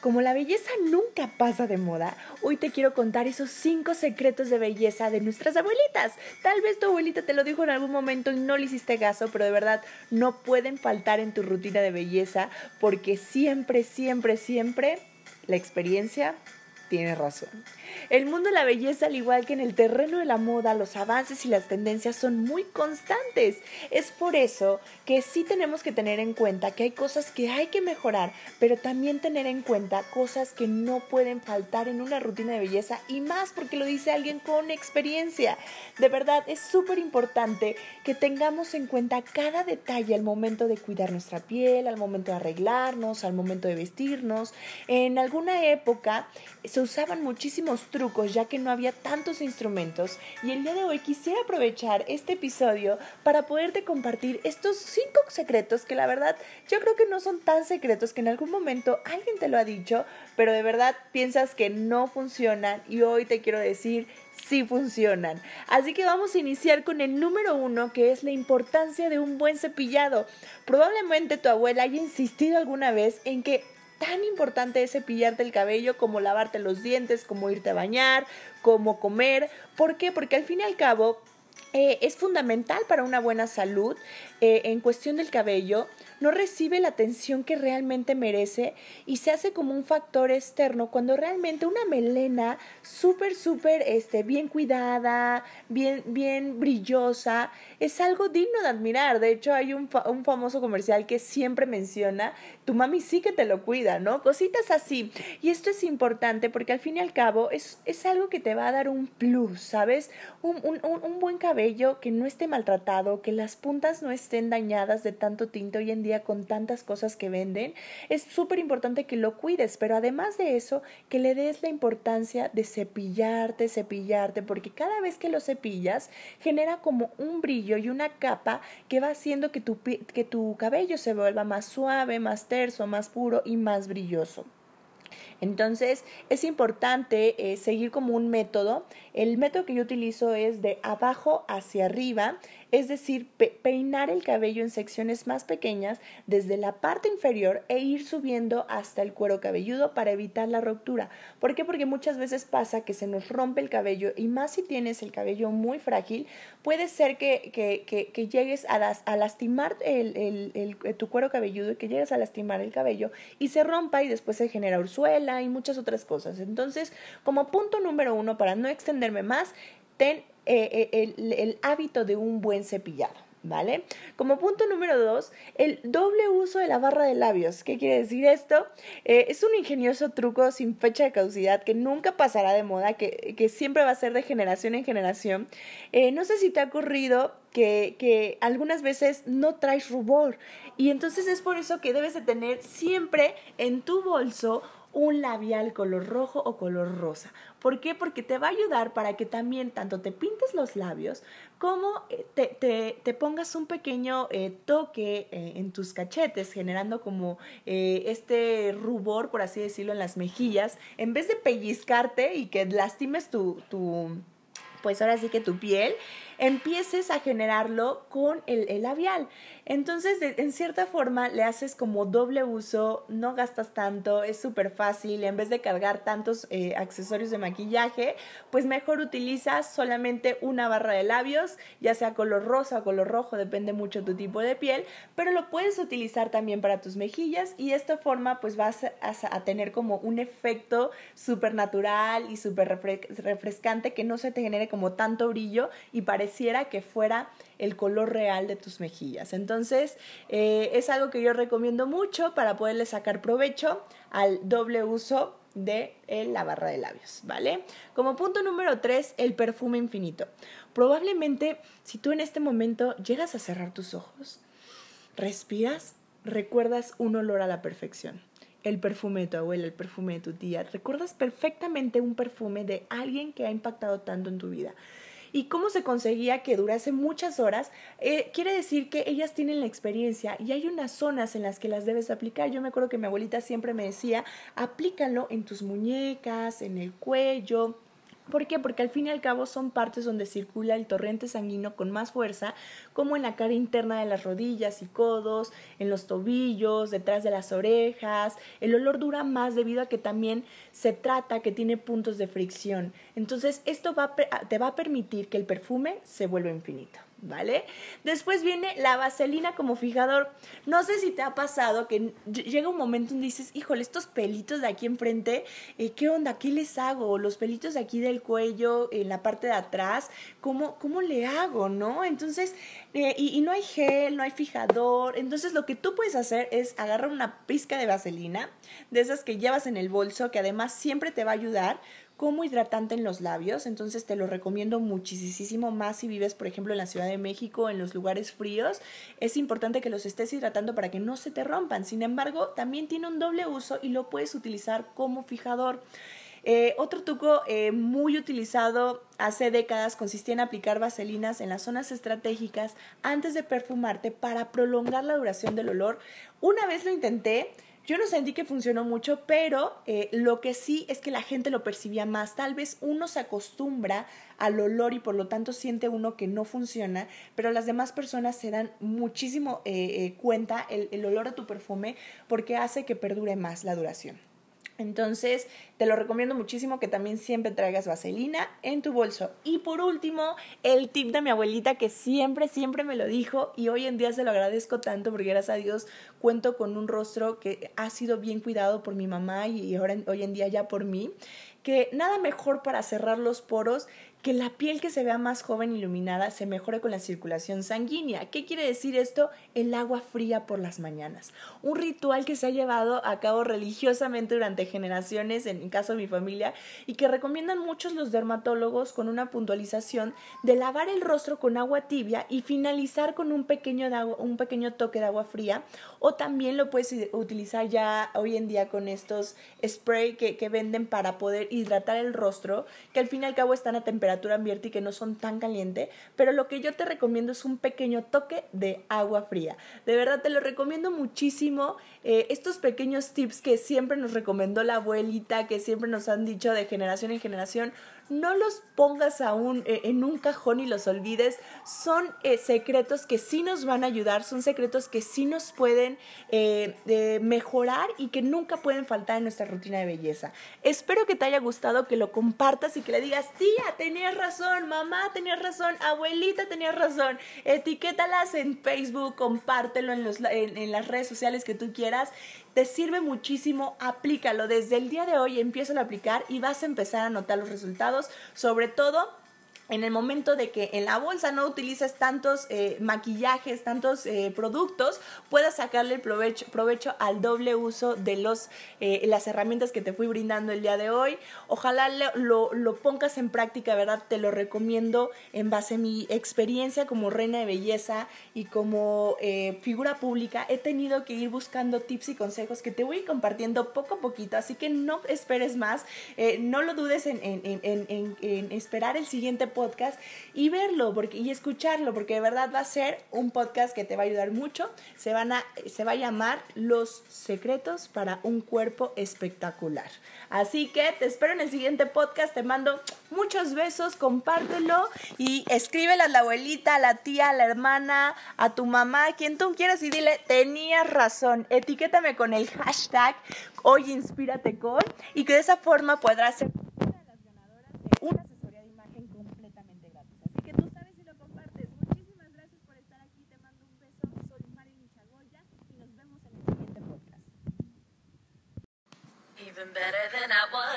Como la belleza nunca pasa de moda, hoy te quiero contar esos 5 secretos de belleza de nuestras abuelitas. Tal vez tu abuelita te lo dijo en algún momento y no le hiciste caso, pero de verdad no pueden faltar en tu rutina de belleza porque siempre, siempre, siempre la experiencia tiene razón. El mundo de la belleza, al igual que en el terreno de la moda, los avances y las tendencias son muy constantes. Es por eso que sí tenemos que tener en cuenta que hay cosas que hay que mejorar, pero también tener en cuenta cosas que no pueden faltar en una rutina de belleza y más porque lo dice alguien con experiencia. De verdad, es súper importante que tengamos en cuenta cada detalle al momento de cuidar nuestra piel, al momento de arreglarnos, al momento de vestirnos. En alguna época se usaban muchísimos trucos ya que no había tantos instrumentos y el día de hoy quisiera aprovechar este episodio para poderte compartir estos cinco secretos que la verdad yo creo que no son tan secretos que en algún momento alguien te lo ha dicho, pero de verdad piensas que no funcionan y hoy te quiero decir sí funcionan. Así que vamos a iniciar con el número uno, que es la importancia de un buen cepillado. Probablemente tu abuela haya insistido alguna vez en que tan importante es cepillarte el cabello como lavarte los dientes, como irte a bañar, como comer. ¿Por qué? Porque al fin y al cabo eh, es fundamental para una buena salud eh, en cuestión del cabello no recibe la atención que realmente merece y se hace como un factor externo cuando realmente una melena súper, súper este, bien cuidada, bien, bien brillosa, es algo digno de admirar. De hecho, hay un, un famoso comercial que siempre menciona, tu mami sí que te lo cuida, ¿no? Cositas así. Y esto es importante porque al fin y al cabo es, es algo que te va a dar un plus, ¿sabes? Un, un, un buen cabello que no esté maltratado, que las puntas no estén dañadas de tanto tinte hoy en día con tantas cosas que venden, es súper importante que lo cuides, pero además de eso, que le des la importancia de cepillarte, cepillarte, porque cada vez que lo cepillas, genera como un brillo y una capa que va haciendo que tu, que tu cabello se vuelva más suave, más terso, más puro y más brilloso. Entonces es importante eh, seguir como un método. El método que yo utilizo es de abajo hacia arriba es decir, peinar el cabello en secciones más pequeñas desde la parte inferior e ir subiendo hasta el cuero cabelludo para evitar la ruptura. ¿Por qué? Porque muchas veces pasa que se nos rompe el cabello y más si tienes el cabello muy frágil, puede ser que, que, llegues a, lastimar el, tu cuero cabelludo y que llegues a lastimar el cabello y se rompa y después se genera ursuela y muchas otras cosas. Entonces, como punto número uno, para no extenderme más, ten eh, eh, el, hábito de un buen cepillado. ¿Vale? Como punto número dos, el doble uso de la barra de labios. ¿Qué quiere decir esto? Eh, es un ingenioso truco sin fecha de caducidad que nunca pasará de moda, que, que siempre va a ser de generación en generación. no sé si te ha ocurrido que, que, algunas veces no traes rubor y entonces es por eso que debes de tener siempre en tu bolso un labial color rojo o color rosa. ¿Por qué? Porque te va a ayudar para que también tanto te pintes los labios como eh, te, te, pongas un pequeño eh, toque eh, en tus cachetes, generando como este rubor, por así decirlo, en las mejillas, en vez de pellizcarte y que lastimes tu, tu pues ahora sí que tu piel, empieces a generarlo con el, labial. Entonces, en cierta forma, le haces como doble uso, no gastas tanto, es súper fácil, en vez de cargar tantos eh, accesorios de maquillaje, pues mejor utilizas solamente una barra de labios, ya sea color rosa o color rojo, depende mucho tu tipo de piel, pero lo puedes utilizar también para tus mejillas y de esta forma pues vas a, a tener como un efecto súper natural y súper refrescante que no se te genere como tanto brillo y que fuera el color real de tus mejillas. Entonces, eh, es algo que yo recomiendo mucho para poderle sacar provecho al doble uso de la barra de labios, ¿vale? Como punto número tres, el perfume infinito. Probablemente, si tú en este momento llegas a cerrar tus ojos, respiras, recuerdas un olor a la perfección el perfume de tu abuela, el perfume de tu tía. Recuerdas perfectamente un perfume de alguien que ha impactado tanto en tu vida. ¿Y cómo se conseguía que durase muchas horas? Eh, quiere decir que ellas tienen la experiencia y hay unas zonas en las que las debes aplicar. Yo me acuerdo que mi abuelita siempre me decía, aplícalo en tus muñecas, en el cuello, ¿Por qué? Porque al fin y al cabo son partes donde circula el torrente sanguíneo con más fuerza, como en la cara interna de las rodillas y codos, en los tobillos, detrás de las orejas. El olor dura más debido a que también se trata que tiene puntos de fricción. Entonces, esto te va a permitir que el perfume se vuelva infinito. ¿Vale? Después viene la vaselina como fijador. No sé si te ha pasado que llega un momento donde dices, híjole, estos pelitos de aquí enfrente, eh, ¿qué onda? ¿Qué les hago? Los pelitos de aquí del cuello, en la parte de atrás, ¿cómo, cómo le hago, no? Entonces, eh, y, y, no hay gel, no hay fijador. Entonces, lo que tú puedes hacer es agarrar una pizca de vaselina, de esas que llevas en el bolso, que además siempre te va a ayudar como hidratante en los labios, entonces te lo recomiendo muchísimo más si vives, por ejemplo, en la Ciudad de México, en los lugares fríos. Es importante que los estés hidratando para que no se te rompan. Sin embargo, también tiene un doble uso y lo puedes utilizar como fijador. Eh, otro truco eh, muy utilizado hace décadas consistía en aplicar vaselinas en las zonas estratégicas antes de perfumarte para prolongar la duración del olor. Una vez lo intenté, yo no sentí que funcionó mucho, pero eh, lo que sí es que la gente lo percibía más. Tal vez uno se acostumbra al olor y por lo tanto siente uno que no funciona, pero las demás personas se dan muchísimo eh, eh, cuenta el, el olor a tu perfume porque hace que perdure más la duración. Entonces, te lo recomiendo muchísimo que también siempre traigas vaselina en tu bolso. Y por último, el tip de mi abuelita que siempre, siempre me lo dijo y hoy en día se lo agradezco tanto porque gracias a Dios cuento con un rostro que ha sido bien cuidado por mi mamá y ahora hoy en día ya por mí, que nada mejor para cerrar los poros que la piel que se vea más joven iluminada se mejore con la circulación sanguínea. ¿Qué quiere decir esto? El agua fría por las mañanas. Un ritual que se ha llevado a cabo religiosamente durante generaciones, en el caso de mi familia, y que recomiendan muchos los dermatólogos con una puntualización de lavar el rostro con agua tibia y finalizar con un pequeño, un pequeño toque de agua fría. O también lo puedes utilizar ya hoy en día con estos spray que, que venden para poder hidratar el rostro, que al fin y al cabo están a temperatura temperatura y que no son tan caliente, pero lo que yo te recomiendo es un pequeño toque de agua fría. De verdad te lo recomiendo muchísimo. Eh, estos pequeños tips que siempre nos recomendó la abuelita, que siempre nos han dicho de generación en generación, no los pongas aún eh, en un cajón y los olvides. Son eh, secretos que sí nos van a ayudar, son secretos que sí nos pueden eh, mejorar y que nunca pueden faltar en nuestra rutina de belleza. Espero que te haya gustado, que lo compartas y que le digas, tía, tenías razón, mamá, tenías razón, abuelita, tenías razón. Etiquétalas en Facebook, compártelo en, los, en las redes sociales que tú quieras te sirve muchísimo, aplícalo. Desde el día de hoy empieza a aplicar y vas a empezar a notar los resultados, sobre todo en el momento de que en la bolsa no utilices tantos eh, maquillajes, tantos eh, productos, puedas sacarle el provecho, provecho, al doble uso de los, eh, las herramientas que te fui brindando el día de hoy. Ojalá lo, lo, pongas en práctica, ¿verdad? Te lo recomiendo en base a mi experiencia como reina de belleza y como figura pública. He tenido que ir buscando tips y consejos que te voy compartiendo poco a poquito, así que no esperes más, no lo dudes en, en, en, en esperar el siguiente podcast y verlo porque, y escucharlo, porque de verdad va a ser un podcast que te va a ayudar mucho. Se, van a, se va a llamar Los secretos para un cuerpo espectacular. Así que te espero en el siguiente podcast. Te mando muchos besos, compártelo y escríbele a la abuelita, a la tía, a la hermana, a tu mamá, a quien tú quieras y dile, tenías razón. Etiquétame con el hashtag hoy inspírate con y que de esa forma podrás ser better than I was.